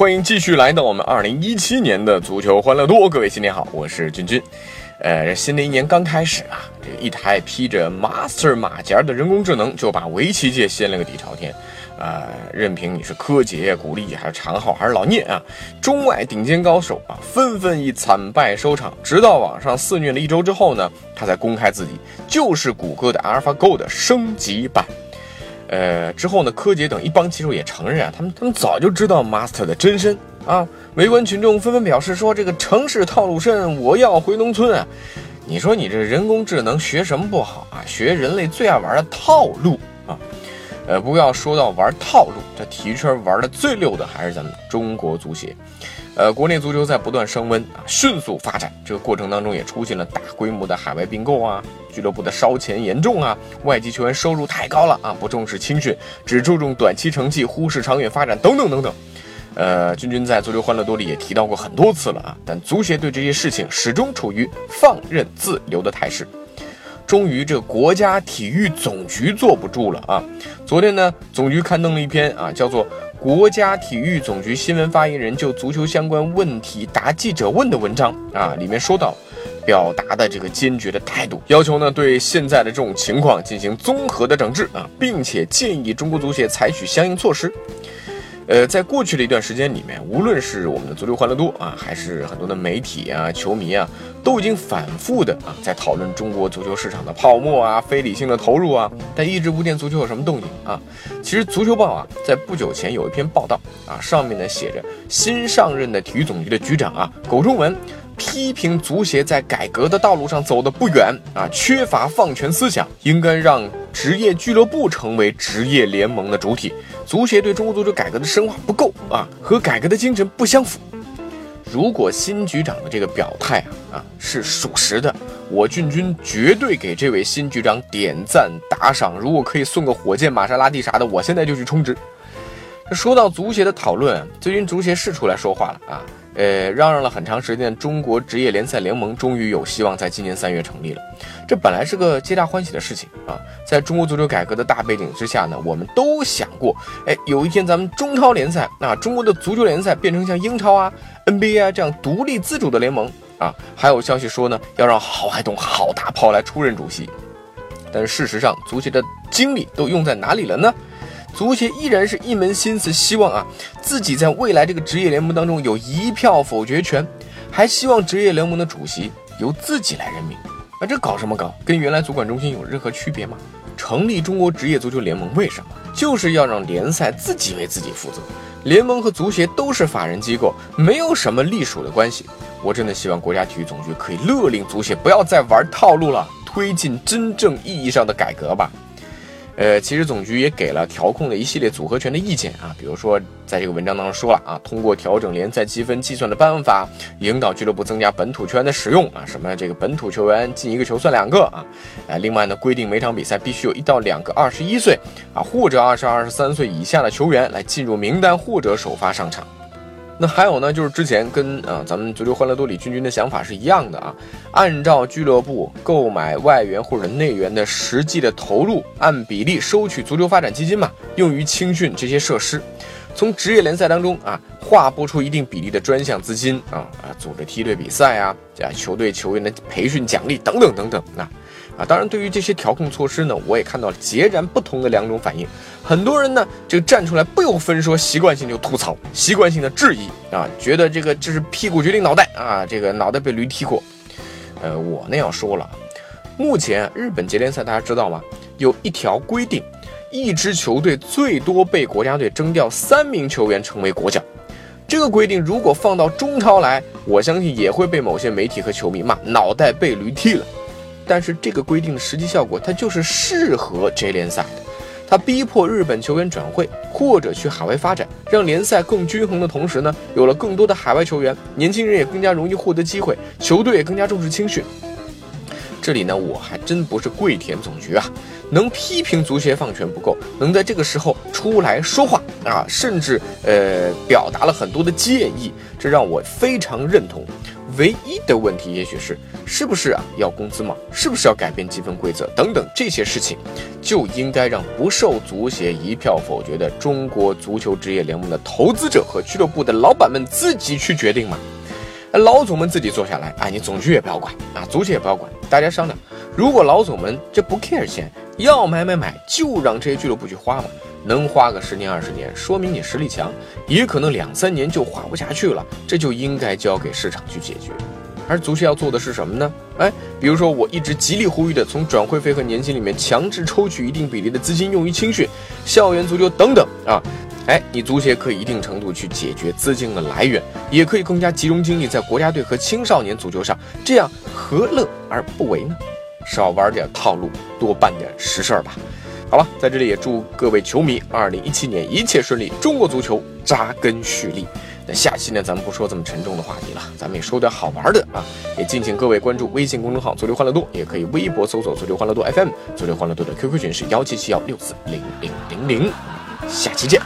欢迎继续来到我们二零一七年的足球欢乐多，各位新年好，我是君君。呃，新的一年刚开始啊，这一台披着 Master 马甲的人工智能就把围棋界掀了个底朝天。呃，任凭你是柯洁、古力还是常浩还是老聂啊，中外顶尖高手啊，纷纷以惨败收场。直到网上肆虐了一周之后呢，他才公开自己就是谷歌的 AlphaGo 的升级版。呃，之后呢？柯洁等一帮棋手也承认啊，他们他们早就知道 Master 的真身啊。围观群众纷纷表示说：“这个城市套路深，我要回农村啊！”你说你这人工智能学什么不好啊？学人类最爱玩的套路啊！呃，不过要说到玩套路，这体育圈玩的最溜的还是咱们中国足协。呃，国内足球在不断升温啊，迅速发展。这个过程当中也出现了大规模的海外并购啊，俱乐部的烧钱严重啊，外籍球员收入太高了啊，不重视青训，只注重短期成绩，忽视长远发展等等等等。呃，君君在足球欢乐多里也提到过很多次了啊，但足协对这些事情始终处于放任自流的态势。终于，这国家体育总局坐不住了啊！昨天呢，总局刊登了一篇啊，叫做。国家体育总局新闻发言人就足球相关问题答记者问的文章啊，里面说到，表达的这个坚决的态度，要求呢对现在的这种情况进行综合的整治啊，并且建议中国足协采取相应措施。呃，在过去的一段时间里面，无论是我们的足球欢乐多啊，还是很多的媒体啊、球迷啊，都已经反复的啊在讨论中国足球市场的泡沫啊、非理性的投入啊，但一直不见足球有什么动静啊。其实足球报啊，在不久前有一篇报道啊，上面呢写着新上任的体育总局的局长啊苟仲文批评足协在改革的道路上走得不远啊，缺乏放权思想，应该让职业俱乐部成为职业联盟的主体。足协对中国足球改革的深化不够啊，和改革的精神不相符。如果新局长的这个表态啊啊是属实的，我俊君绝对给这位新局长点赞打赏。如果可以送个火箭、玛莎拉蒂啥的，我现在就去充值。说到足协的讨论，最近足协是出来说话了啊。呃，嚷嚷了很长时间，中国职业联赛联盟终于有希望在今年三月成立了。这本来是个皆大欢喜的事情啊！在中国足球改革的大背景之下呢，我们都想过，哎，有一天咱们中超联赛啊，中国的足球联赛变成像英超啊、NBA 啊这样独立自主的联盟啊。还有消息说呢，要让郝海东郝大炮来出任主席。但是事实上，足协的精力都用在哪里了呢？足协依然是一门心思，希望啊自己在未来这个职业联盟当中有一票否决权，还希望职业联盟的主席由自己来任命。啊，这搞什么搞？跟原来足管中心有任何区别吗？成立中国职业足球联盟为什么？就是要让联赛自己为自己负责。联盟和足协都是法人机构，没有什么隶属的关系。我真的希望国家体育总局可以勒令足协不要再玩套路了，推进真正意义上的改革吧。呃，其实总局也给了调控的一系列组合拳的意见啊，比如说在这个文章当中说了啊，通过调整联赛积分计算的办法，引导俱乐部增加本土球员的使用啊，什么这个本土球员进一个球算两个啊，呃，另外呢，规定每场比赛必须有一到两个二十一岁啊或者二十二十三岁以下的球员来进入名单或者首发上场。那还有呢，就是之前跟啊咱们足球欢乐多里君君的想法是一样的啊，按照俱乐部购买外援或者内援的实际的投入，按比例收取足球发展基金嘛，用于青训这些设施，从职业联赛当中啊划拨出一定比例的专项资金啊啊，组织梯队比赛啊，啊球队球员的培训奖励等等等等啊。啊，当然，对于这些调控措施呢，我也看到了截然不同的两种反应。很多人呢，这个站出来不由分说，习惯性就吐槽，习惯性的质疑啊，觉得这个这是屁股决定脑袋啊，这个脑袋被驴踢过。呃，我那要说了，目前日本节联赛大家知道吗？有一条规定，一支球队最多被国家队征调三名球员成为国脚。这个规定如果放到中超来，我相信也会被某些媒体和球迷骂脑袋被驴踢了。但是这个规定的实际效果，它就是适合 J 联赛的。它逼迫日本球员转会或者去海外发展，让联赛更均衡的同时呢，有了更多的海外球员，年轻人也更加容易获得机会，球队也更加重视青训。这里呢，我还真不是跪舔总局啊，能批评足协放权不够，能在这个时候出来说话啊，甚至呃表达了很多的建议，这让我非常认同。唯一的问题也许是，是不是啊要工资吗？是不是要改变积分规则等等这些事情，就应该让不受足协一票否决的中国足球职业联盟的投资者和俱乐部的老板们自己去决定嘛？老总们自己坐下来，啊，你总局也不要管啊，足协也不要管，大家商量。如果老总们这不 care 钱，要买买买，就让这些俱乐部去花嘛。能花个十年二十年，说明你实力强；也可能两三年就花不下去了，这就应该交给市场去解决。而足协要做的是什么呢？哎，比如说我一直极力呼吁的，从转会费和年薪里面强制抽取一定比例的资金用于青训、校园足球等等啊。哎，你足协可以一定程度去解决资金的来源，也可以更加集中精力在国家队和青少年足球上，这样何乐而不为呢？少玩点套路，多办点实事儿吧。好了，在这里也祝各位球迷二零一七年一切顺利，中国足球扎根蓄力。那下期呢，咱们不说这么沉重的话题了，咱们也说点好玩的啊。也敬请各位关注微信公众号“足球欢乐多”，也可以微博搜索“足球欢乐多 FM”。足球欢乐多的 QQ 群是幺七七幺六四零零零零。下期见。